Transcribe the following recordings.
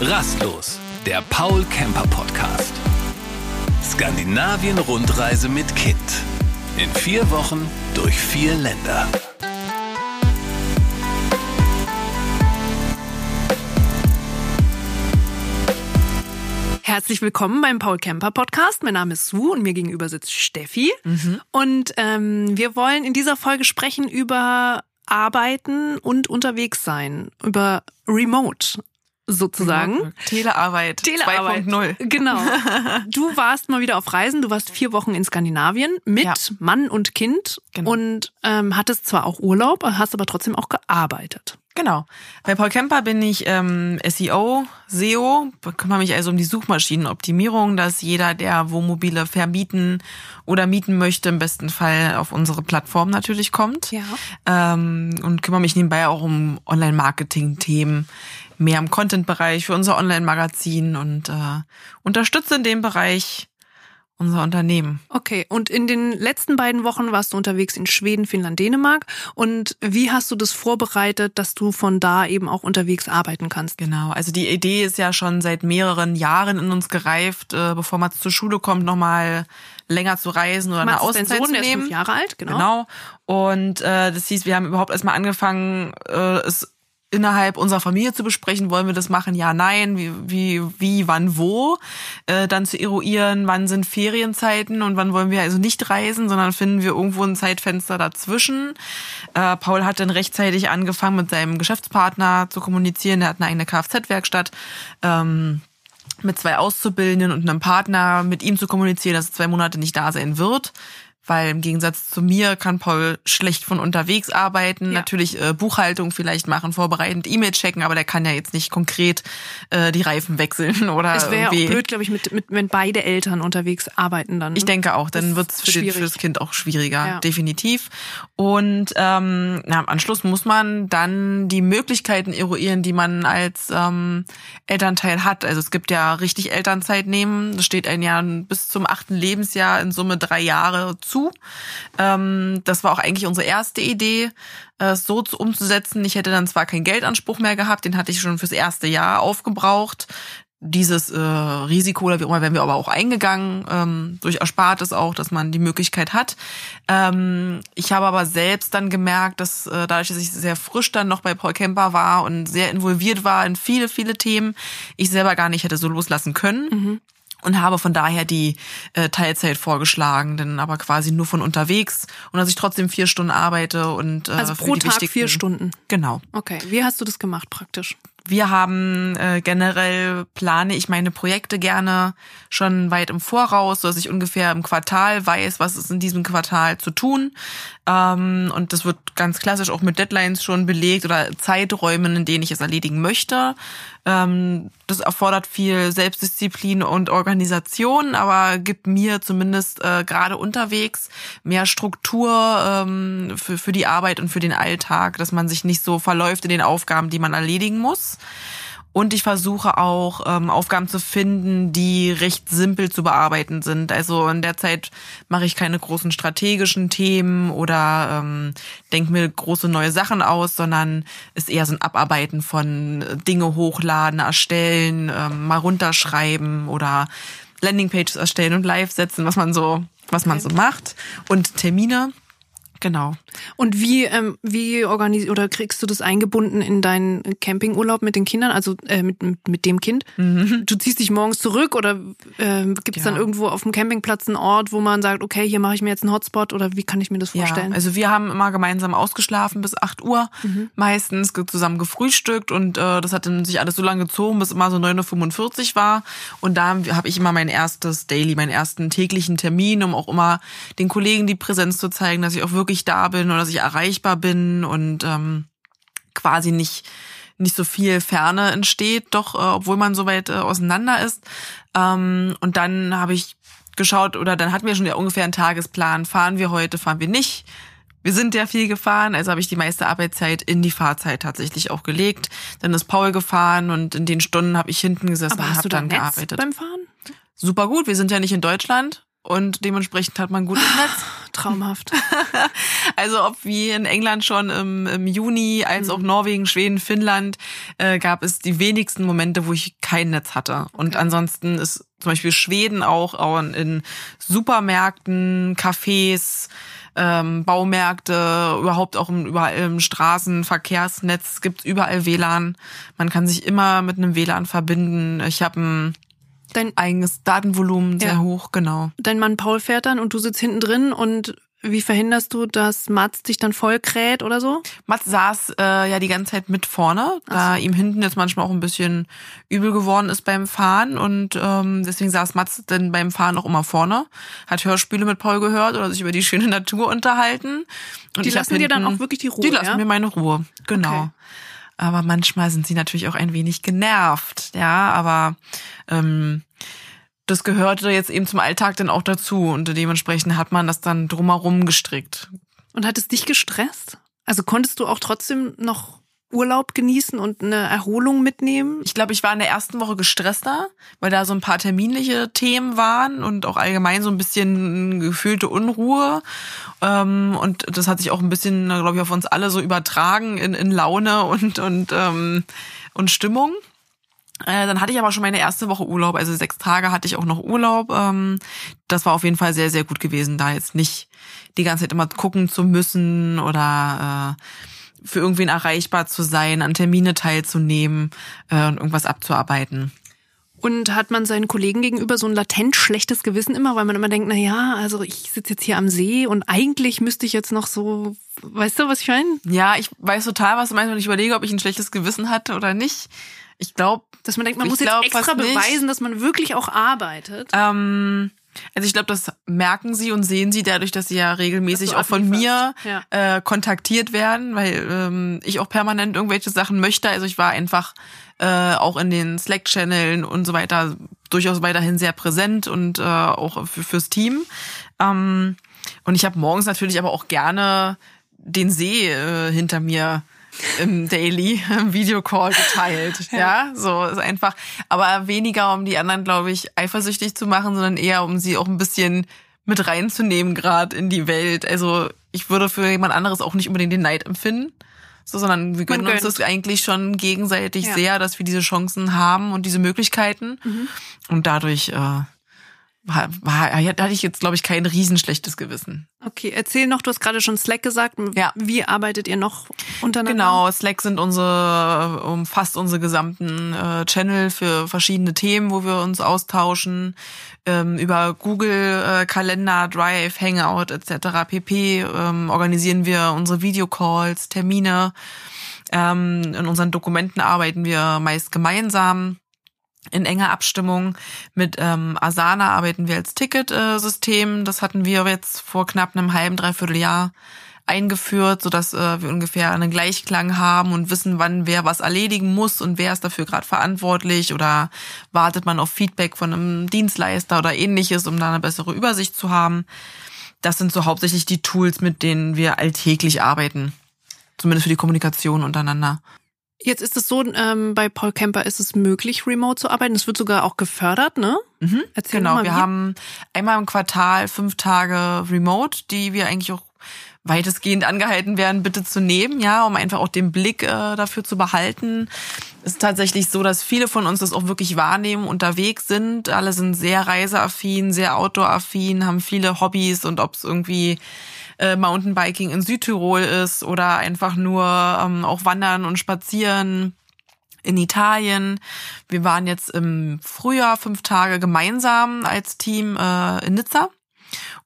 Rastlos, der Paul Camper Podcast. Skandinavien-Rundreise mit Kind. In vier Wochen durch vier Länder. Herzlich willkommen beim Paul Camper Podcast. Mein Name ist Sue und mir gegenüber sitzt Steffi. Und ähm, wir wollen in dieser Folge sprechen über Arbeiten und unterwegs sein, über Remote sozusagen. Telearbeit, Telearbeit. 2.0. Genau. Du warst mal wieder auf Reisen. Du warst vier Wochen in Skandinavien mit Ja. Mann und Kind Genau. und ähm, hattest zwar auch Urlaub, hast aber trotzdem auch gearbeitet. Genau. Bei Paul Kemper bin ich ähm, SEO, SEO, kümmere mich also um die Suchmaschinenoptimierung, dass jeder, der Wohnmobile vermieten oder mieten möchte, im besten Fall auf unsere Plattform natürlich kommt. Ja. Ähm, und kümmere mich nebenbei auch um Online-Marketing-Themen, mehr im Content-Bereich für unser Online-Magazin und äh, unterstütze in dem Bereich unser Unternehmen. Okay, und in den letzten beiden Wochen warst du unterwegs in Schweden, Finnland, Dänemark. Und wie hast du das vorbereitet, dass du von da eben auch unterwegs arbeiten kannst? Genau, also die Idee ist ja schon seit mehreren Jahren in uns gereift, äh, bevor man zur Schule kommt, nochmal länger zu reisen oder eine Mats dein Auszeit Sohn, zu der ist nehmen. fünf Jahre alt, genau. Genau. Und äh, das hieß, wir haben überhaupt erstmal angefangen, äh, es innerhalb unserer Familie zu besprechen, wollen wir das machen, ja, nein, wie, wie, wie wann, wo, äh, dann zu eruieren, wann sind Ferienzeiten und wann wollen wir also nicht reisen, sondern finden wir irgendwo ein Zeitfenster dazwischen. Äh, Paul hat dann rechtzeitig angefangen, mit seinem Geschäftspartner zu kommunizieren, der hat eine eigene Kfz-Werkstatt. Ähm, mit zwei Auszubildenden und einem Partner mit ihm zu kommunizieren, dass er zwei Monate nicht da sein wird. Weil im Gegensatz zu mir kann Paul schlecht von unterwegs arbeiten, Ja. natürlich äh, Buchhaltung vielleicht machen, vorbereitend E-Mail checken, aber der kann ja jetzt nicht konkret äh, die Reifen wechseln oder Es wäre ja auch irgendwie. blöd, glaube ich, mit, mit, wenn beide Eltern unterwegs arbeiten dann. Ich denke auch, dann wird's ist für, den, für das Kind auch schwieriger, Ja. definitiv. Und ähm, na, im Anschluss muss man dann die Möglichkeiten eruieren, die man als ähm, Elternteil hat. Also es gibt ja richtig Elternzeit nehmen. Das steht ein Jahr bis zum achten Lebensjahr in Summe drei Jahre zu. Ähm, das war auch eigentlich unsere erste Idee, äh, es so zu- umzusetzen. Ich hätte dann zwar keinen Geldanspruch mehr gehabt, den hatte ich schon fürs erste Jahr aufgebraucht. Dieses äh, Risiko oder wie immer wären wir aber auch eingegangen, ähm, durch Erspartes auch, dass man die Möglichkeit hat. Ähm, ich habe aber selbst dann gemerkt, dass äh, dadurch, dass ich sehr frisch dann noch bei Paul Kemper war und sehr involviert war in viele, viele Themen, ich selber gar nicht hätte so loslassen können und habe von daher die äh, Teilzeit vorgeschlagen, denn aber quasi nur von unterwegs und dass ich trotzdem vier Stunden arbeite und äh, also pro Tag vier Stunden. Genau. Okay, wie hast du das gemacht praktisch? Wir haben äh, generell plane ich meine Projekte gerne schon weit im Voraus, so dass ich ungefähr im Quartal weiß, was ist in diesem Quartal zu tun. Ähm, und das wird ganz klassisch auch mit Deadlines schon belegt oder Zeiträumen, in denen ich es erledigen möchte. Ähm, das erfordert viel Selbstdisziplin und Organisation, aber gibt mir zumindest äh, gerade unterwegs mehr Struktur ähm, für, für die Arbeit und für den Alltag, dass man sich nicht so verläuft in den Aufgaben, die man erledigen muss. Und ich versuche auch ähm, Aufgaben zu finden, die recht simpel zu bearbeiten sind. Also in der Zeit mache ich keine großen strategischen Themen oder ähm, denke mir große neue Sachen aus, sondern ist eher so ein Abarbeiten von äh, Dinge hochladen, erstellen, ähm, mal runterschreiben oder Landingpages erstellen und live setzen, was man so, was man so macht. Und Termine. Genau. Und wie, ähm, wie organisiert oder kriegst du das eingebunden in deinen Campingurlaub mit den Kindern, also äh, mit, mit, mit dem Kind? Du ziehst dich morgens zurück oder ähm, gibt es Ja. dann irgendwo auf dem Campingplatz einen Ort, wo man sagt, okay, hier mache ich mir jetzt einen Hotspot oder wie kann ich mir das vorstellen? Ja, also wir haben immer gemeinsam ausgeschlafen bis 8 Uhr, meistens ge- zusammen gefrühstückt und äh, das hat dann sich alles so lange gezogen, bis immer so 9.45 Uhr war. Und da habe hab ich immer mein erstes Daily, meinen ersten täglichen Termin, um auch immer den Kollegen die Präsenz zu zeigen, dass ich auch wirklich da bin oder dass ich erreichbar bin und ähm, quasi nicht nicht so viel Ferne entsteht, doch äh, obwohl man so weit äh, auseinander ist. Ähm, und dann habe ich geschaut oder dann hatten wir schon ja ungefähr einen Tagesplan. Fahren wir heute, fahren wir nicht. Wir sind ja viel gefahren, also habe ich die meiste Arbeitszeit in die Fahrzeit tatsächlich auch gelegt. Dann ist Paul gefahren und in den Stunden habe ich hinten gesessen Aber und habe dann Netz gearbeitet. beim Fahren? Super gut, wir sind ja nicht in Deutschland und dementsprechend hat man gutes Netz. Traumhaft. also ob wie in England schon im, im Juni, als auch Norwegen, Schweden, Finnland, äh, gab es die wenigsten Momente, wo ich kein Netz hatte. Und ansonsten ist zum Beispiel Schweden auch, auch in Supermärkten, Cafés, ähm, Baumärkte, überhaupt auch im, überall im Straßenverkehrsnetz gibt's überall WLAN. Man kann sich immer mit einem WLAN verbinden. Ich habe ein Dein eigenes Datenvolumen sehr ja. hoch, genau. Dein Mann Paul fährt dann und du sitzt hinten drin und wie verhinderst du, dass Mats dich dann voll kräht oder so? Mats saß äh, ja die ganze Zeit mit vorne, da so. ihm hinten jetzt manchmal auch ein bisschen übel geworden ist beim Fahren und ähm, deswegen saß Mats dann beim Fahren auch immer vorne, hat Hörspiele mit Paul gehört oder sich über die schöne Natur unterhalten. Und die lassen dir dann auch wirklich die Ruhe. Die lassen ja? mir meine Ruhe, genau. Okay. Aber manchmal sind sie natürlich auch ein wenig genervt, ja, aber ähm, das gehörte jetzt eben zum Alltag dann auch dazu und dementsprechend hat man das dann drumherum gestrickt. Und hat es dich gestresst? Also konntest du auch trotzdem noch Urlaub genießen und eine Erholung mitnehmen? Ich glaube, ich war in der ersten Woche gestresster, weil da so ein paar terminliche Themen waren und auch allgemein so ein bisschen gefühlte Unruhe. Ähm, und das hat sich auch ein bisschen, glaube ich, auf uns alle so übertragen in, in Laune und, und, ähm, und Stimmung. Äh, dann hatte ich aber schon meine erste Woche Urlaub, also sechs Tage hatte ich auch noch Urlaub. Ähm, das war auf jeden Fall sehr, sehr gut gewesen, da jetzt nicht die ganze Zeit immer gucken zu müssen oder äh, für irgendwen erreichbar zu sein, an Termine teilzunehmen äh, und irgendwas abzuarbeiten. Und hat man seinen Kollegen gegenüber so ein latent schlechtes Gewissen immer, weil man immer denkt, na ja, also ich sitze jetzt hier am See und eigentlich müsste ich jetzt noch so, weißt du, was ich meine? Ja, ich weiß total, was du meinst und ich überlege, ob ich ein schlechtes Gewissen hatte oder nicht. Ich glaube, dass man denkt, man muss jetzt extra beweisen, dass man wirklich auch arbeitet. Ähm, also ich glaube, das merken sie und sehen sie dadurch, dass sie ja regelmäßig auch von mir ja. äh, kontaktiert werden, weil ähm, ich auch permanent irgendwelche Sachen möchte. Also ich war einfach äh, auch in den Slack-Channeln und so weiter durchaus weiterhin sehr präsent und äh, auch für, fürs Team. Ähm, und ich habe morgens natürlich aber auch gerne den See äh, hinter mir im Daily im Videocall geteilt. Ja. ja, so ist einfach. Aber weniger, um die anderen, glaube ich, eifersüchtig zu machen, sondern eher, um sie auch ein bisschen mit reinzunehmen, gerade in die Welt. Also ich würde für jemand anderes auch nicht unbedingt den Neid empfinden. So, sondern wir gönnen uns das eigentlich schon gegenseitig ja. sehr, dass wir diese Chancen haben und diese Möglichkeiten. Mhm. Und dadurch äh, war, war, hatte ich jetzt, glaube ich, kein riesenschlechtes Gewissen. Okay, erzähl noch, du hast gerade schon Slack gesagt. Ja. Wie arbeitet ihr noch untereinander? Genau, Slack sind unsere, umfasst unsere gesamten äh, Channel für verschiedene Themen, wo wir uns austauschen. Ähm, über Google äh, Kalender, Drive, Hangout etc. pp. Ähm, organisieren wir unsere Videocalls, Termine. Ähm, in unseren Dokumenten arbeiten wir meist gemeinsam in enger Abstimmung mit ähm, Asana arbeiten wir als Ticketsystem. Das hatten wir jetzt vor knapp einem halben, dreiviertel Jahr eingeführt, sodass äh, wir ungefähr einen Gleichklang haben und wissen, wann wer was erledigen muss und wer ist dafür gerade verantwortlich oder wartet man auf Feedback von einem Dienstleister oder ähnliches, um da eine bessere Übersicht zu haben. Das sind so hauptsächlich die Tools, mit denen wir alltäglich arbeiten. Zumindest für die Kommunikation untereinander. Jetzt ist es so, ähm, bei Paul Kemper ist es möglich, remote zu arbeiten. Es wird sogar auch gefördert, ne? Mhm, Erzähl genau, mal, wir haben einmal im Quartal fünf Tage remote, die wir eigentlich auch weitestgehend angehalten werden, bitte zu nehmen, ja, um einfach auch den Blick äh, dafür zu behalten. Es ist tatsächlich so, dass viele von uns das auch wirklich wahrnehmen, unterwegs sind. Alle sind sehr reiseaffin, sehr outdooraffin, haben viele Hobbys und ob es irgendwie äh, Mountainbiking in Südtirol ist oder einfach nur ähm, auch wandern und spazieren in Italien. Wir waren jetzt im Frühjahr fünf Tage gemeinsam als Team äh, in Nizza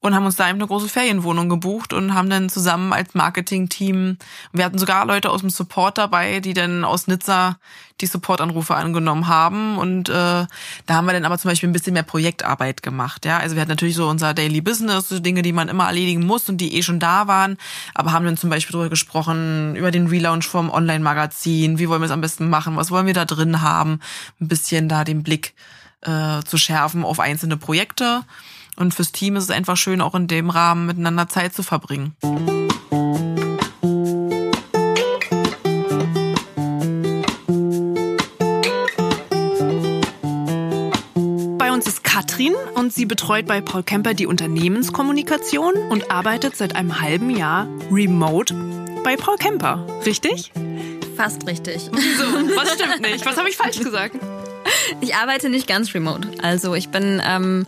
und haben uns da eben eine große Ferienwohnung gebucht und haben dann zusammen als Marketing-Team, wir hatten sogar Leute aus dem Support dabei, die dann aus Nizza die Supportanrufe angenommen haben und äh, da haben wir dann aber zum Beispiel ein bisschen mehr Projektarbeit gemacht, ja, also wir hatten natürlich so unser Daily Business, so Dinge, die man immer erledigen muss und die eh schon da waren, aber haben dann zum Beispiel darüber gesprochen, über den Relaunch vom Online-Magazin, wie wollen wir es am besten machen, was wollen wir da drin haben, ein bisschen da den Blick äh, zu schärfen auf einzelne Projekte und fürs Team ist es einfach schön, auch in dem Rahmen miteinander Zeit zu verbringen. Bei uns ist Katrin und sie betreut bei Paul Kemper die Unternehmenskommunikation und arbeitet seit einem halben Jahr remote bei Paul Kemper. Richtig? Fast richtig. So, was stimmt nicht? Was habe ich falsch gesagt? Ich arbeite nicht ganz remote. Also ich bin ähm,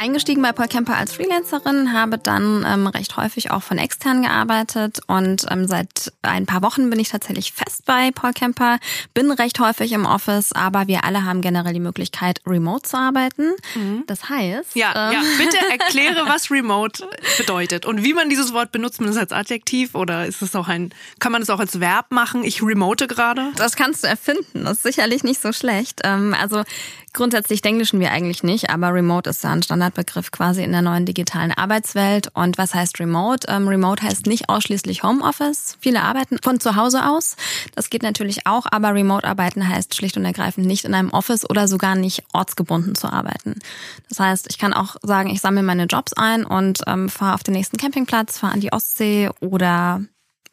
eingestiegen bei Paul Kemper als Freelancerin, habe dann ähm, recht häufig auch von extern gearbeitet und ähm, seit ein paar Wochen bin ich tatsächlich fest bei Paul Kemper, bin recht häufig im Office, aber wir alle haben generell die Möglichkeit, remote zu arbeiten. Mhm. Das heißt... Ja, ähm, ja, bitte erkläre, was remote bedeutet und wie man dieses Wort benutzt. Man es als Adjektiv oder ist es auch ein, kann man es auch als Verb machen? Ich remote gerade? Das kannst du erfinden, das ist sicherlich nicht so schlecht. Ähm, also Grundsätzlich denglischen wir eigentlich nicht, aber Remote ist ja ein Standardbegriff quasi in der neuen digitalen Arbeitswelt. Und was heißt Remote? Ähm, Remote heißt nicht ausschließlich Homeoffice. Viele arbeiten von zu Hause aus. Das geht natürlich auch, aber Remote arbeiten heißt schlicht und ergreifend nicht in einem Office oder sogar nicht ortsgebunden zu arbeiten. Das heißt, ich kann auch sagen, ich sammle meine Jobs ein und ähm, fahre auf den nächsten Campingplatz, fahre an die Ostsee oder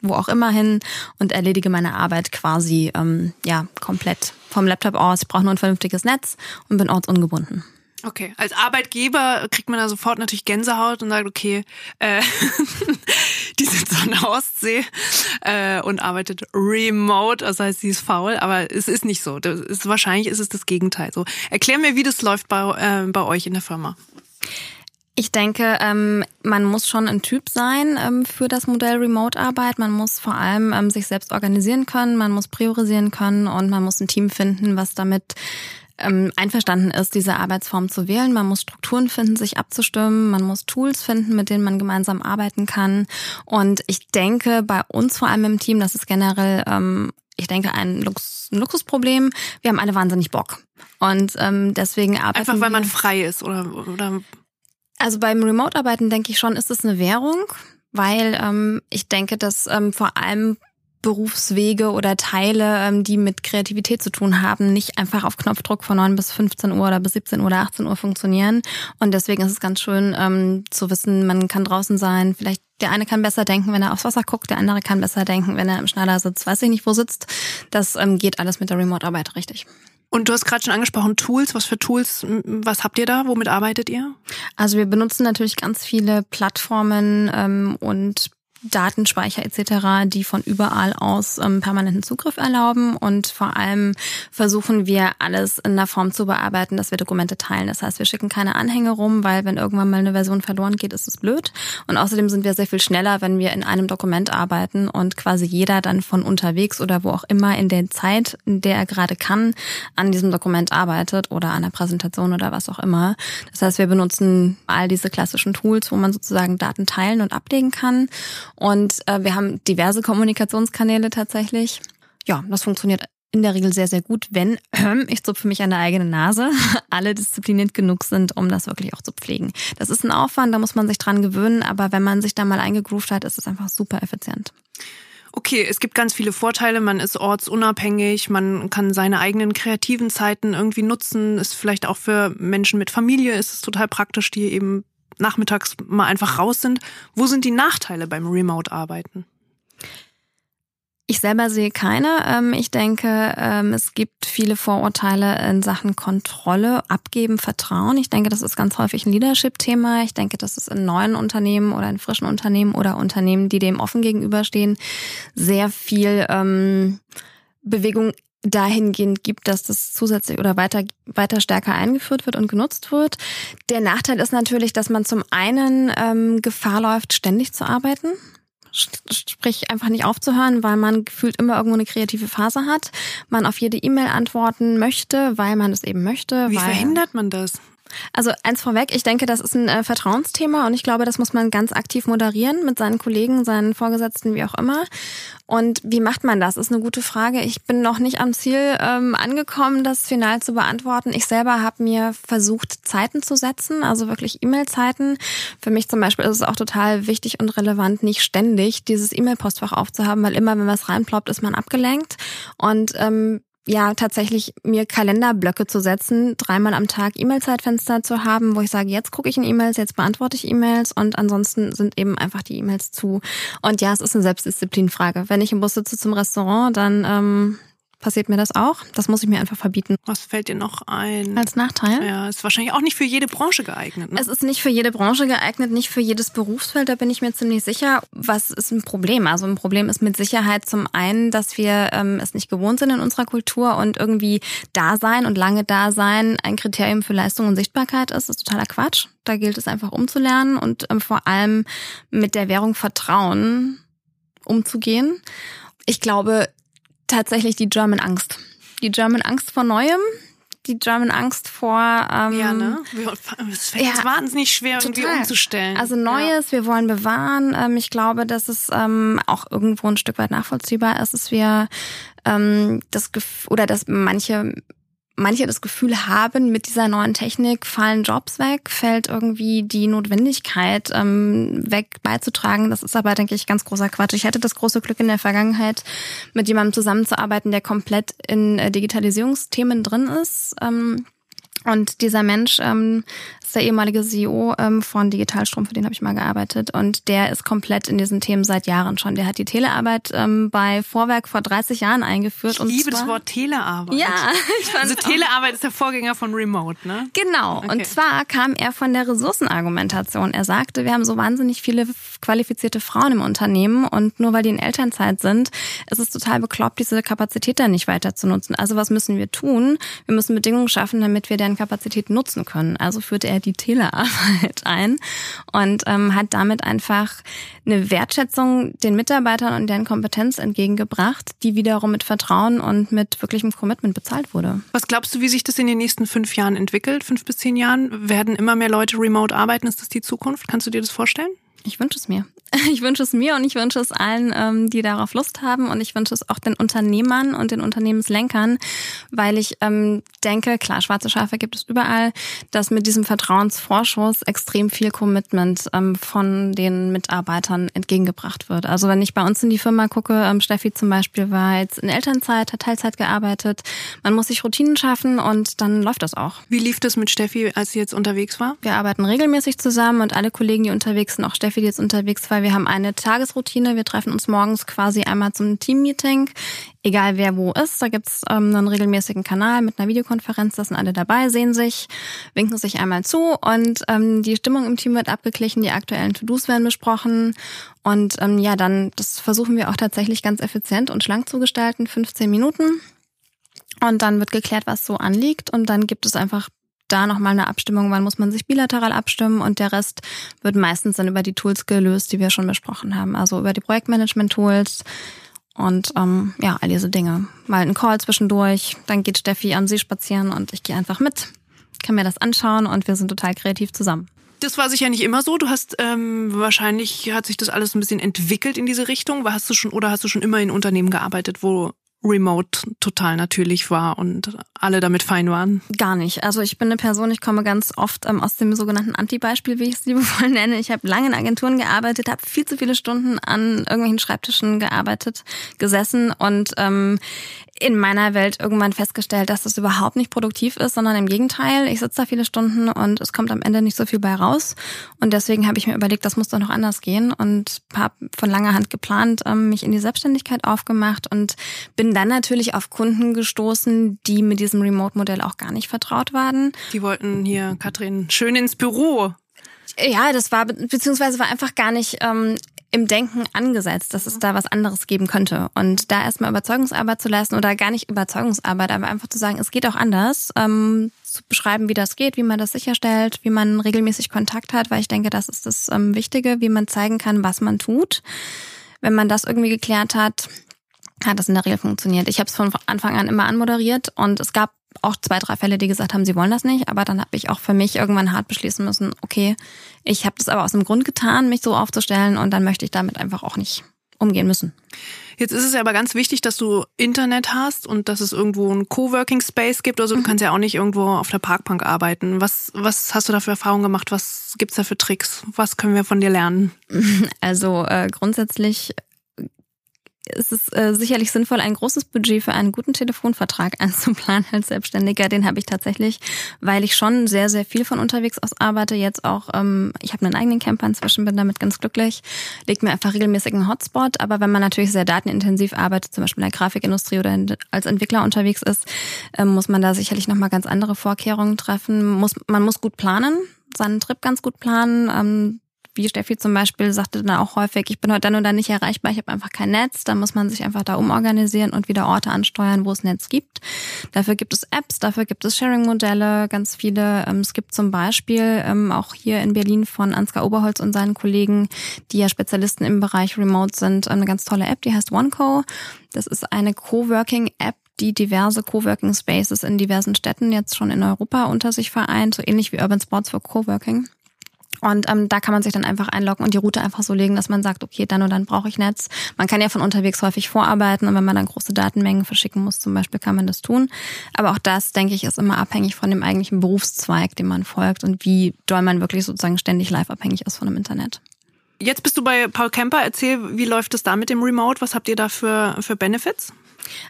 wo auch immer hin und erledige meine Arbeit quasi ähm, ja komplett vom Laptop aus. Ich brauche nur ein vernünftiges Netz und bin ortsungebunden. Okay, als Arbeitgeber kriegt man da sofort natürlich Gänsehaut und sagt, okay, äh, die sitzt an der Ostsee äh, und arbeitet remote, das heißt, sie ist faul, aber es ist nicht so. Das ist, wahrscheinlich ist es das Gegenteil. So, erklär mir, wie das läuft bei, äh, bei euch in der Firma. Ich denke, ähm, man muss schon ein Typ sein ähm, für das Modell Remote-Arbeit. Man muss vor allem ähm, sich selbst organisieren können, man muss priorisieren können und man muss ein Team finden, was damit einverstanden ist, diese Arbeitsform zu wählen. Man muss Strukturen finden, sich abzustimmen. Man muss Tools finden, mit denen man gemeinsam arbeiten kann. Und ich denke, bei uns vor allem im Team, das ist generell ich denke, ein, Lux ein Luxusproblem. Wir haben alle wahnsinnig Bock. Und ähm, deswegen arbeiten Einfach weil man frei ist, oder? oder also beim Remote-Arbeiten denke ich schon, ist es eine Währung, weil ähm, ich denke, dass ähm, vor allem Berufswege oder Teile, ähm, die mit Kreativität zu tun haben, nicht einfach auf Knopfdruck von 9 bis 15 Uhr oder bis 17 Uhr oder 18 Uhr funktionieren. Und deswegen ist es ganz schön ähm, zu wissen, man kann draußen sein. Vielleicht der eine kann besser denken, wenn er aufs Wasser guckt, der andere kann besser denken, wenn er im Schneider sitzt, weiß ich nicht, wo sitzt. Das ähm, geht alles mit der Remote-Arbeit richtig. Und du hast gerade schon angesprochen, Tools. Was für Tools, was habt ihr da? Womit arbeitet ihr? Also wir benutzen natürlich ganz viele Plattformen ähm, und Datenspeicher etc., die von überall aus ähm, permanenten Zugriff erlauben und vor allem versuchen wir alles in einer Form zu bearbeiten, dass wir Dokumente teilen. Das heißt, wir schicken keine Anhänge rum, weil wenn irgendwann mal eine Version verloren geht, ist es blöd. Und außerdem sind wir sehr viel schneller, wenn wir in einem Dokument arbeiten und quasi jeder dann von unterwegs oder wo auch immer in der Zeit, in der er gerade kann, an diesem Dokument arbeitet oder an der Präsentation oder was auch immer. Das heißt, wir benutzen all diese klassischen Tools, wo man sozusagen Daten teilen und ablegen kann. Und äh, wir haben diverse Kommunikationskanäle tatsächlich. Ja, das funktioniert in der Regel sehr, sehr gut, wenn äh, ich zupfe mich an der eigenen Nase, alle diszipliniert genug sind, um das wirklich auch zu pflegen. Das ist ein Aufwand, da muss man sich dran gewöhnen, aber wenn man sich da mal eingegroovt hat, ist es einfach super effizient. Okay, es gibt ganz viele Vorteile. Man ist ortsunabhängig, man kann seine eigenen kreativen Zeiten irgendwie nutzen. Ist vielleicht auch für Menschen mit Familie ist es total praktisch, die eben nachmittags mal einfach raus sind. Wo sind die Nachteile beim Remote-Arbeiten? Ich selber sehe keine. Ähm, ich denke, ähm, es gibt viele Vorurteile in Sachen Kontrolle, Abgeben, Vertrauen. Ich denke, das ist ganz häufig ein Leadership-Thema. Ich denke, das ist in neuen Unternehmen oder in frischen Unternehmen oder Unternehmen, die dem offen gegenüberstehen, sehr viel ähm, Bewegung dahingehend gibt, dass das zusätzlich oder weiter, weiter stärker eingeführt wird und genutzt wird. Der Nachteil ist natürlich, dass man zum einen ähm, Gefahr läuft, ständig zu arbeiten. Sprich, einfach nicht aufzuhören, weil man gefühlt immer irgendwo eine kreative Phase hat, man auf jede E-Mail antworten möchte, weil man es eben möchte. Wie verhindert man das? Also eins vorweg, ich denke, das ist ein äh, Vertrauensthema und ich glaube, das muss man ganz aktiv moderieren mit seinen Kollegen, seinen Vorgesetzten, wie auch immer. Und wie macht man das? Ist eine gute Frage. Ich bin noch nicht am Ziel ähm, angekommen, das final zu beantworten. Ich selber habe mir versucht, Zeiten zu setzen, also wirklich E-Mail-Zeiten. Für mich zum Beispiel ist es auch total wichtig und relevant, nicht ständig dieses E-Mail-Postfach aufzuhaben, weil immer, wenn was reinploppt, ist man abgelenkt. Und ähm, ja tatsächlich mir Kalenderblöcke zu setzen, dreimal am Tag E-Mail-Zeitfenster zu haben, wo ich sage, jetzt gucke ich in E-Mails, jetzt beantworte ich E-Mails und ansonsten sind eben einfach die E-Mails zu. Und ja, es ist eine Selbstdisziplinfrage. Wenn ich im Bus sitze zum Restaurant, dann ähm, passiert mir das auch. Das muss ich mir einfach verbieten. Was fällt dir noch ein? Als Nachteil? Ja, ist wahrscheinlich auch nicht für jede Branche geeignet. Ne? Es ist nicht für jede Branche geeignet, nicht für jedes Berufsfeld, da bin ich mir ziemlich sicher. Was ist ein Problem? Also ein Problem ist mit Sicherheit zum einen, dass wir ähm, es nicht gewohnt sind in unserer Kultur und irgendwie da sein und lange da sein ein Kriterium für Leistung und Sichtbarkeit ist. Das ist totaler Quatsch. Da gilt es einfach umzulernen und ähm, vor allem mit der Währung Vertrauen umzugehen. Ich glaube, tatsächlich die German Angst. Die German Angst vor Neuem, die German Angst vor. Ähm, ja, ne? Es fällt ja, wahnsinnig schwer, total. irgendwie umzustellen. Also Neues, ja. wir wollen bewahren. Ähm, ich glaube, dass es ähm, auch irgendwo ein Stück weit nachvollziehbar ist, dass wir ähm, das Gefühl, oder dass manche manche das Gefühl haben, mit dieser neuen Technik fallen Jobs weg, fällt irgendwie die Notwendigkeit ähm, weg beizutragen. Das ist aber, denke ich, ganz großer Quatsch. Ich hatte das große Glück in der Vergangenheit, mit jemandem zusammenzuarbeiten, der komplett in äh, Digitalisierungsthemen drin ist. Ähm, und dieser Mensch ähm, ist der ehemalige CEO ähm, von Digitalstrom, für den habe ich mal gearbeitet. Und der ist komplett in diesen Themen seit Jahren schon. Der hat die Telearbeit ähm, bei Vorwerk vor 30 Jahren eingeführt. Ich liebe das Wort Telearbeit. Ja, ich fand Also Telearbeit ist der Vorgänger von Remote, ne? Genau. Okay. Und zwar kam er von der Ressourcenargumentation. Er sagte, wir haben so wahnsinnig viele qualifizierte Frauen im Unternehmen und nur weil die in Elternzeit sind, ist es total bekloppt, diese Kapazität dann nicht weiter zu nutzen. Also was müssen wir tun? Wir müssen Bedingungen schaffen, damit wir deren Kapazität nutzen können. Also führte er die Telearbeit ein und ähm, hat damit einfach eine Wertschätzung den Mitarbeitern und deren Kompetenz entgegengebracht, die wiederum mit Vertrauen und mit wirklichem Commitment bezahlt wurde. Was glaubst du, wie sich das in den nächsten fünf Jahren entwickelt? Fünf bis zehn Jahren? Werden immer mehr Leute remote arbeiten? Ist das die Zukunft? Kannst du dir das vorstellen? Ich wünsche es mir. Ich wünsche es mir und ich wünsche es allen, ähm, die darauf Lust haben und ich wünsche es auch den Unternehmern und den Unternehmenslenkern, weil ich ähm, denke, klar, schwarze Schafe gibt es überall, dass mit diesem Vertrauensvorschuss extrem viel Commitment ähm, von den Mitarbeitern entgegengebracht wird. Also wenn ich bei uns in die Firma gucke, Steffi zum Beispiel war jetzt in Elternzeit, hat Teilzeit gearbeitet, man muss sich Routinen schaffen und dann läuft das auch. Wie lief das mit Steffi, als sie jetzt unterwegs war? Wir arbeiten regelmäßig zusammen und alle Kollegen, die unterwegs sind, auch Steffi, die jetzt unterwegs war, weil wir haben eine Tagesroutine. Wir treffen uns morgens quasi einmal zum Teammeeting, egal wer wo ist. Da gibt's ähm, einen regelmäßigen Kanal mit einer Videokonferenz. Da sind alle dabei, sehen sich, winken sich einmal zu und ähm, die Stimmung im Team wird abgeglichen, die aktuellen To-Dos werden besprochen. Und ähm, ja, dann, das versuchen wir auch tatsächlich ganz effizient und schlank zu gestalten, 15 Minuten. Und dann wird geklärt, was so anliegt. Und dann gibt es einfach da nochmal eine Abstimmung, wann muss man sich bilateral abstimmen und der Rest wird meistens dann über die Tools gelöst, die wir schon besprochen haben. Also über die Projektmanagement-Tools und ähm, ja, all diese Dinge. Mal ein Call zwischendurch, dann geht Steffi am See spazieren und ich gehe einfach mit, kann mir das anschauen und wir sind total kreativ zusammen. Das war sicher nicht immer so. Du hast ähm, wahrscheinlich hat sich das alles ein bisschen entwickelt in diese Richtung. Hast du schon oder hast du schon immer in Unternehmen gearbeitet, wo Remote total natürlich war und alle damit fein waren? Gar nicht. Also ich bin eine Person, ich komme ganz oft ähm, aus dem sogenannten Anti-Beispiel, wie ich es liebevoll nenne. Ich habe lange in Agenturen gearbeitet, habe viel zu viele Stunden an irgendwelchen Schreibtischen gearbeitet, gesessen und ähm, in meiner Welt irgendwann festgestellt, dass das überhaupt nicht produktiv ist, sondern im Gegenteil. Ich sitze da viele Stunden und es kommt am Ende nicht so viel bei raus. Und deswegen habe ich mir überlegt, das muss doch noch anders gehen und habe von langer Hand geplant, ähm, mich in die Selbstständigkeit aufgemacht und bin dann natürlich auf Kunden gestoßen, die mit diesem Remote-Modell auch gar nicht vertraut waren. Die wollten hier, Katrin, schön ins Büro. Ja, das war beziehungsweise war einfach gar nicht ähm, im Denken angesetzt, dass es da was anderes geben könnte. Und da erstmal Überzeugungsarbeit zu leisten oder gar nicht Überzeugungsarbeit, aber einfach zu sagen, es geht auch anders, ähm, zu beschreiben, wie das geht, wie man das sicherstellt, wie man regelmäßig Kontakt hat, weil ich denke, das ist das ähm, Wichtige, wie man zeigen kann, was man tut. Wenn man das irgendwie geklärt hat, hat das in der Regel funktioniert. Ich habe es von Anfang an immer anmoderiert und es gab auch zwei, drei Fälle, die gesagt haben, sie wollen das nicht. Aber dann habe ich auch für mich irgendwann hart beschließen müssen, okay, ich habe das aber aus dem Grund getan, mich so aufzustellen und dann möchte ich damit einfach auch nicht umgehen müssen. Jetzt ist es ja aber ganz wichtig, dass du Internet hast und dass es irgendwo einen Coworking Space gibt. Also du mhm. kannst ja auch nicht irgendwo auf der Parkbank arbeiten. Was, was hast du da für Erfahrungen gemacht? Was gibt's da für Tricks? Was können wir von dir lernen? Also äh, grundsätzlich ist es äh, sicherlich sinnvoll, ein großes Budget für einen guten Telefonvertrag einzuplanen als Selbstständiger. Den habe ich tatsächlich, weil ich schon sehr, sehr viel von unterwegs aus arbeite. Jetzt auch, ähm, ich habe einen eigenen Camper inzwischen, bin damit ganz glücklich. Legt mir einfach regelmäßig einen Hotspot. Aber wenn man natürlich sehr datenintensiv arbeitet, zum Beispiel in der Grafikindustrie oder als Entwickler unterwegs ist, ähm, muss man da sicherlich nochmal ganz andere Vorkehrungen treffen. Muss, man muss gut planen seinen Trip ganz gut planen. Ähm, wie Steffi zum Beispiel sagte dann auch häufig, ich bin heute dann und dann nicht erreichbar, ich habe einfach kein Netz. Dann muss man sich einfach da umorganisieren und wieder Orte ansteuern, wo es Netz gibt. Dafür gibt es Apps, dafür gibt es Sharing-Modelle, ganz viele. Ähm, es gibt zum Beispiel ähm, auch hier in Berlin von Ansgar Oberholz und seinen Kollegen, die ja Spezialisten im Bereich Remote sind, eine ganz tolle App, die heißt OneCo. Das ist eine Coworking-App, die diverse Coworking Spaces in diversen Städten jetzt schon in Europa unter sich vereint, so ähnlich wie Urban Sports for Coworking. Und ähm, da kann man sich dann einfach einloggen und die Route einfach so legen, dass man sagt, okay, dann und dann brauche ich Netz. Man kann ja von unterwegs häufig vorarbeiten und wenn man dann große Datenmengen verschicken muss, zum Beispiel, kann man das tun. Aber auch das, denke ich, ist immer abhängig von dem eigentlichen Berufszweig, dem man folgt und wie doll man wirklich sozusagen ständig live abhängig ist von dem Internet. Jetzt bist du bei Paul Kemper. Erzähl, wie läuft es da mit dem Remote? Was habt ihr da für, für Benefits?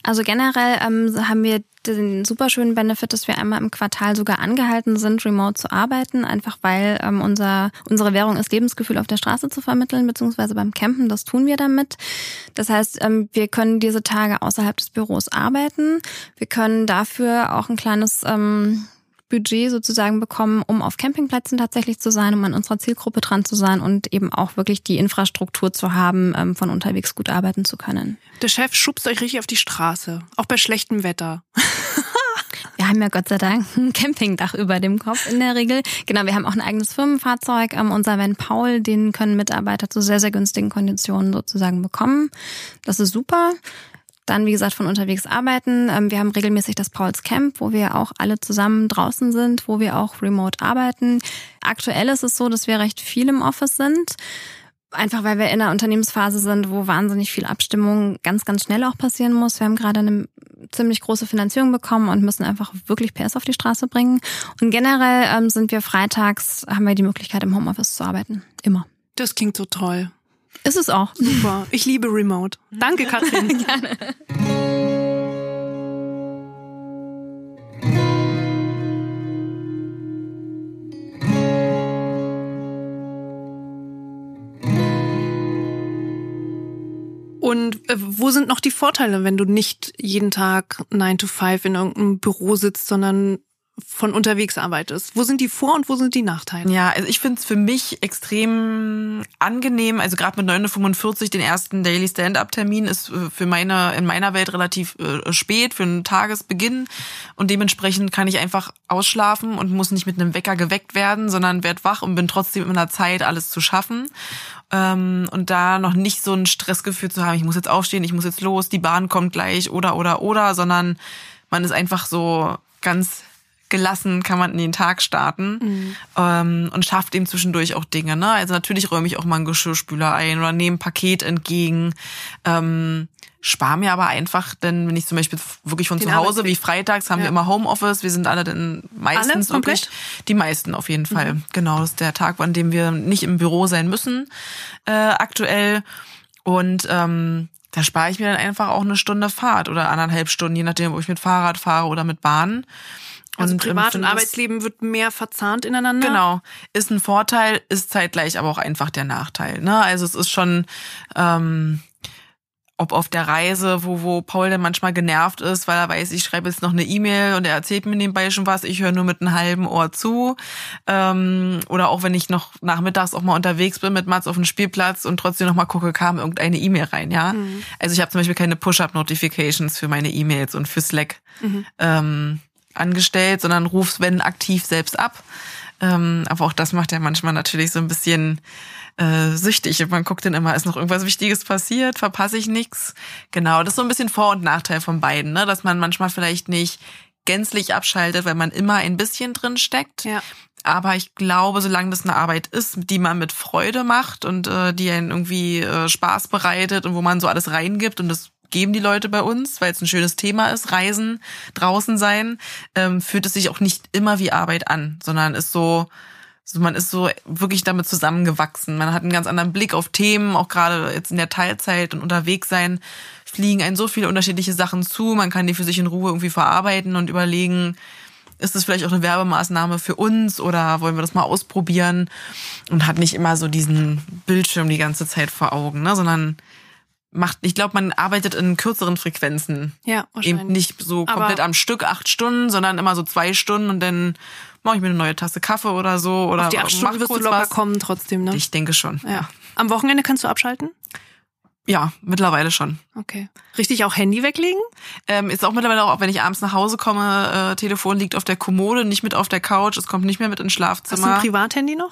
Also generell ähm, haben wir den super schönen Benefit, dass wir einmal im Quartal sogar angehalten sind, remote zu arbeiten, einfach weil ähm, unser, unsere Währung ist, Lebensgefühl auf der Straße zu vermitteln, beziehungsweise beim Campen, das tun wir damit. Das heißt, ähm, wir können diese Tage außerhalb des Büros arbeiten. Wir können dafür auch ein kleines ähm, Budget sozusagen bekommen, um auf Campingplätzen tatsächlich zu sein, um an unserer Zielgruppe dran zu sein und eben auch wirklich die Infrastruktur zu haben, ähm, von unterwegs gut arbeiten zu können. Der Chef schubst euch richtig auf die Straße, auch bei schlechtem Wetter. Wir haben ja Gott sei Dank ein Campingdach über dem Kopf in der Regel. Genau, wir haben auch ein eigenes Firmenfahrzeug. Ähm, unser Van Paul, den können Mitarbeiter zu sehr, sehr günstigen Konditionen sozusagen bekommen. Das ist super. Dann, wie gesagt, von unterwegs arbeiten. Ähm, wir haben regelmäßig das Pauls Camp, wo wir auch alle zusammen draußen sind, wo wir auch remote arbeiten. Aktuell ist es so, dass wir recht viel im Office sind. Einfach weil wir in einer Unternehmensphase sind, wo wahnsinnig viel Abstimmung ganz, ganz schnell auch passieren muss. Wir haben gerade eine ziemlich große Finanzierung bekommen und müssen einfach wirklich PS auf die Straße bringen. Und generell ähm, sind wir freitags, haben wir die Möglichkeit, im Homeoffice zu arbeiten. Immer. Das klingt so toll. Ist es auch. Super. Ich liebe Remote. Danke, Katrin. Gerne. Und äh, wo sind noch die Vorteile, wenn du nicht jeden Tag 9 to 5 in irgendeinem Büro sitzt, sondern von unterwegs arbeitest. Wo sind die Vor- und wo sind die Nachteile? Ja, also ich finde es für mich extrem angenehm. Also gerade mit 9.45 Uhr den ersten Daily Stand-Up-Termin ist äh, für meine, in meiner Welt relativ äh, spät, für einen Tagesbeginn. Und dementsprechend kann ich einfach ausschlafen und muss nicht mit einem Wecker geweckt werden, sondern werd wach und bin trotzdem in der Zeit, alles zu schaffen. Ähm, und da noch nicht so ein Stressgefühl zu haben, ich muss jetzt aufstehen, ich muss jetzt los, die Bahn kommt gleich oder oder oder, sondern man ist einfach so ganz gelassen kann man in den Tag starten mhm. ähm, und schafft eben zwischendurch auch Dinge. Ne? Also natürlich räume ich auch mal einen Geschirrspüler ein oder nehme ein Paket entgegen. Ähm, spare mir aber einfach, denn wenn ich zum Beispiel wirklich von den zu Hause, wie freitags, haben ja. wir immer Homeoffice, wir sind alle dann meistens alle wirklich, die meisten auf jeden Fall. Mhm. Genau, das ist der Tag, an dem wir nicht im Büro sein müssen äh, aktuell. Und ähm, da spare ich mir dann einfach auch eine Stunde Fahrt oder anderthalb Stunden, je nachdem, ob ich mit Fahrrad fahre oder mit Bahn. Also und Privat- und Arbeitsleben wird mehr verzahnt ineinander. Genau, ist ein Vorteil, ist zeitgleich aber auch einfach der Nachteil. Ne? Also es ist schon, ähm, ob auf der Reise, wo, wo Paul dann manchmal genervt ist, weil er weiß, ich schreibe jetzt noch eine E-Mail und er erzählt mir nebenbei schon was, ich höre nur mit einem halben Ohr zu. Ähm, oder auch wenn ich noch nachmittags auch mal unterwegs bin mit Mats auf dem Spielplatz und trotzdem noch mal gucke, kam irgendeine E-Mail rein, ja. Mhm. Also ich habe zum Beispiel keine Push-Up-Notifications für meine E-Mails und für Slack. Mhm. Ähm, angestellt, sondern rufst, wenn aktiv selbst ab. Ähm, aber auch das macht ja manchmal natürlich so ein bisschen äh, süchtig. Und man guckt dann immer, ist noch irgendwas Wichtiges passiert, verpasse ich nichts. Genau, das ist so ein bisschen Vor- und Nachteil von beiden, ne? dass man manchmal vielleicht nicht gänzlich abschaltet, weil man immer ein bisschen drin steckt. Ja. Aber ich glaube, solange das eine Arbeit ist, die man mit Freude macht und äh, die einen irgendwie äh, Spaß bereitet und wo man so alles reingibt und das geben die Leute bei uns, weil es ein schönes Thema ist, Reisen, draußen sein, ähm, fühlt es sich auch nicht immer wie Arbeit an, sondern ist so, So, man ist so wirklich damit zusammengewachsen. Man hat einen ganz anderen Blick auf Themen, auch gerade jetzt in der Teilzeit und unterwegs sein, fliegen einen so viele unterschiedliche Sachen zu. Man kann die für sich in Ruhe irgendwie verarbeiten und überlegen, ist das vielleicht auch eine Werbemaßnahme für uns oder wollen wir das mal ausprobieren? Und hat nicht immer so diesen Bildschirm die ganze Zeit vor Augen, ne? sondern macht, ich glaube, man arbeitet in kürzeren Frequenzen. Ja, wahrscheinlich. Eben nicht so Aber- komplett am Stück acht Stunden, sondern immer so zwei Stunden und dann mache ich mir eine neue Tasse Kaffee oder so oder Auf die acht Stunden wirst du locker was. kommen trotzdem, ne? Ich denke schon. Ja. Am Wochenende kannst du abschalten? Ja, mittlerweile schon. Okay. Richtig auch Handy weglegen? Ähm, ist auch mittlerweile auch, wenn ich abends nach Hause komme, äh, Telefon liegt auf der Kommode, nicht mit auf der Couch, es kommt nicht mehr mit ins Hast du ein Schlafzimmer. Privathandy noch?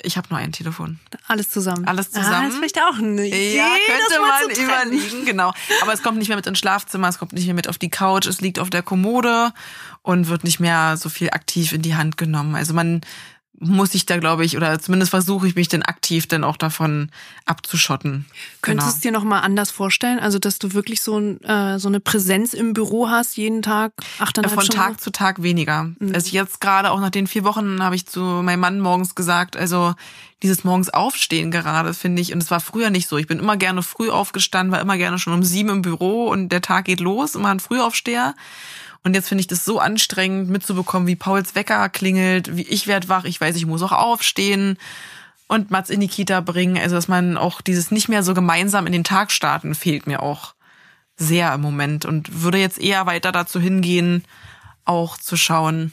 Ich habe nur ein Telefon. Alles zusammen. Alles Ah, zusammen. das ist vielleicht auch eine Idee. Ja, könnte man überlegen, genau. Aber es kommt nicht mehr mit ins Schlafzimmer, es kommt nicht mehr mit auf die Couch, es liegt auf der Kommode und wird nicht mehr so viel aktiv in die Hand genommen. Also man muss sich da, glaube ich, oder zumindest versuche ich mich dann aktiv dann auch davon abzuschotten. Könntest du es dir noch mal anders vorstellen? Also, dass du wirklich so, ein, äh, so eine Präsenz im Büro hast, jeden Tag, achteinhalb Von Stunden? Tag zu Tag weniger. Also jetzt gerade auch nach den vier Wochen habe ich zu meinem Mann morgens gesagt, also dieses morgens Aufstehen gerade finde ich, und es war früher nicht so. Ich bin immer gerne früh aufgestanden, war immer gerne schon um sieben im Büro und der Tag geht los, immer ein Frühaufsteher. Und jetzt finde ich das so anstrengend mitzubekommen, wie Pauls Wecker klingelt, wie ich werd wach, ich weiß, ich muss auch aufstehen und Mats in die Kita bringen. Also dass man auch dieses nicht mehr so gemeinsam in den Tag starten, fehlt mir auch sehr im Moment und würde jetzt eher weiter dazu hingehen, auch zu schauen,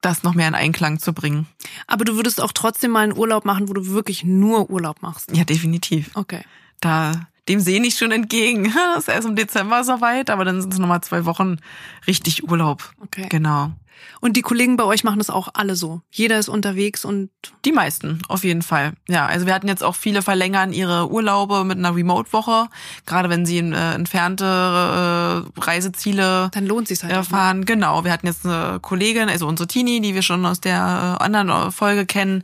das noch mehr in Einklang zu bringen. Aber du würdest auch trotzdem mal einen Urlaub machen, wo du wirklich nur Urlaub machst. Ja, definitiv. Okay. Da, dem sehe ich schon entgegen. Das ist erst im Dezember soweit, aber dann sind es nochmal zwei Wochen richtig Urlaub. Okay. Genau. Und die Kollegen bei euch machen das auch alle so. Jeder ist unterwegs und Die meisten, auf jeden Fall. Ja, also wir hatten jetzt auch viele verlängern ihre Urlaube mit einer Remote-Woche, gerade wenn sie in, äh, entfernte äh, Reiseziele dann lohnt sich's halt. auch, ne? erfahren. Genau, wir hatten jetzt eine Kollegin, also unsere Tini, die wir schon aus der äh, anderen äh, Folge kennen.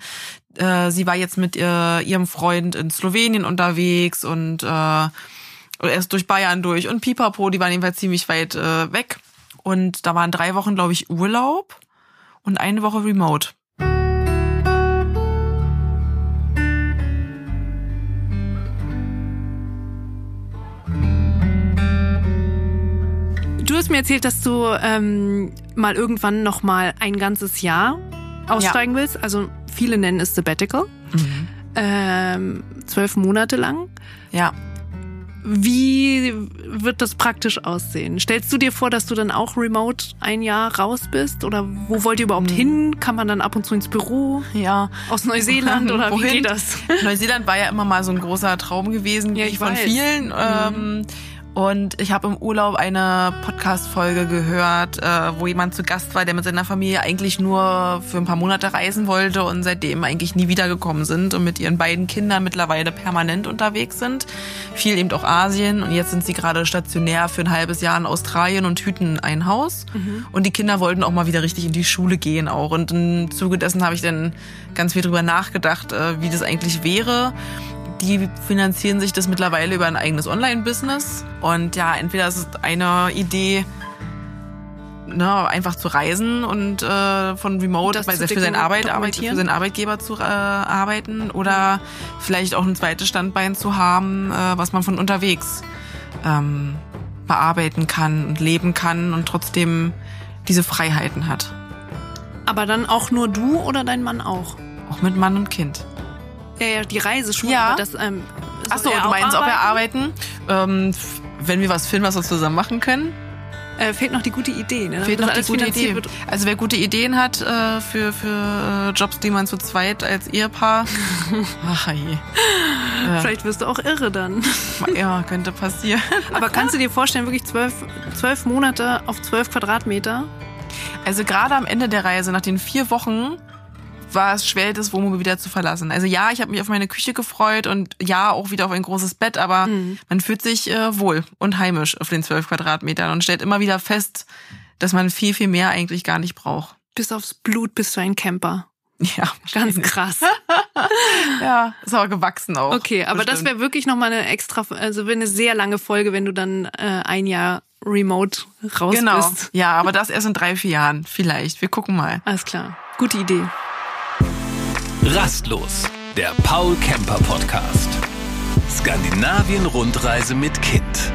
Äh, sie war jetzt mit äh, ihrem Freund in Slowenien unterwegs und äh, erst durch Bayern durch und Pipapo, die waren jedenfalls ziemlich weit äh, weg. Und da waren drei Wochen, glaube ich, Urlaub und eine Woche Remote. Du hast mir erzählt, dass du ähm, mal irgendwann noch mal ein ganzes Jahr aussteigen willst. Also viele nennen es Sabbatical. Ähm, zwölf Monate lang. Ja. Wie wird das praktisch aussehen? Stellst du dir vor, dass du dann auch remote ein Jahr raus bist? Oder wo wollt ihr überhaupt hin? Kann man dann ab und zu ins Büro? Ja. Aus Neuseeland oder wie Wohin? geht das? Neuseeland war ja immer mal so ein großer Traum gewesen, Ja, wie ich von weiß. Mhm. vielen. Ähm, und ich habe im Urlaub eine Podcast-Folge gehört, äh, wo jemand zu Gast war, der mit seiner Familie eigentlich nur für ein paar Monate reisen wollte und seitdem eigentlich nie wiedergekommen sind und mit ihren beiden Kindern mittlerweile permanent unterwegs sind. Viel eben auch Asien und jetzt sind sie gerade stationär für ein halbes Jahr in Australien und hüten ein Haus. Und die Kinder wollten auch mal wieder richtig in die Schule gehen auch. Und im Zuge dessen habe ich dann ganz viel drüber nachgedacht, äh, wie das eigentlich wäre. Die finanzieren sich das mittlerweile über ein eigenes Online-Business. Und ja, entweder ist es eine Idee, ne, einfach zu reisen und äh, von Remote, zu für, seinen Arbeit, für seinen Arbeitgeber zu äh, arbeiten oder vielleicht auch ein zweites Standbein zu haben, äh, was man von unterwegs ähm, bearbeiten kann und leben kann und trotzdem diese Freiheiten hat. Aber dann auch nur du oder dein Mann auch? Auch mit Mann und Kind. Ja, ja, die Reise schon. Ja. Aber das, ähm, Ach so, soll er du meinst, ob wir arbeiten? Ähm, wenn wir was finden, was wir zusammen machen können. Äh, fehlt noch die gute Idee, ne? Fehlt noch die gute Idee. Wird. Also wer gute Ideen hat äh, für, für äh, Jobs, die man zu zweit als Ehepaar. Ach je. Vielleicht wirst du auch irre dann. Ja, könnte passieren. Aber kannst du dir vorstellen, wirklich zwölf, zwölf Monate auf zwölf Quadratmeter? Also gerade am Ende der Reise, nach den vier Wochen, war es schwer, das Wohnmobil wieder zu verlassen. Also ja, ich habe mich auf meine Küche gefreut und ja, auch wieder auf ein großes Bett, aber man fühlt sich äh, wohl und heimisch auf den zwölf Quadratmetern und stellt immer wieder fest, dass man viel, viel mehr eigentlich gar nicht braucht. Bis aufs Blut bist du ein Camper. Ja, Ganz krass. Ja, ist aber gewachsen auch. Okay, aber das Bestimmt. wäre wirklich nochmal eine extra, also wäre eine sehr lange Folge, wenn du dann äh, ein Jahr remote raus Genau. bist. Ja, aber das erst in drei, vier Jahren. Vielleicht. Wir gucken mal. Alles klar. Gute Idee. Rastlos, der Paul Camper Podcast. Skandinavien-Rundreise mit Kind.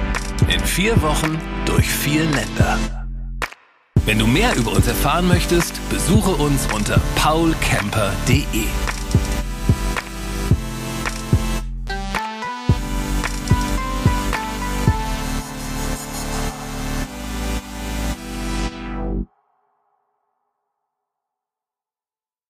In vier Wochen durch vier Länder. Wenn du mehr über uns erfahren möchtest, besuche uns unter paulcamper.de.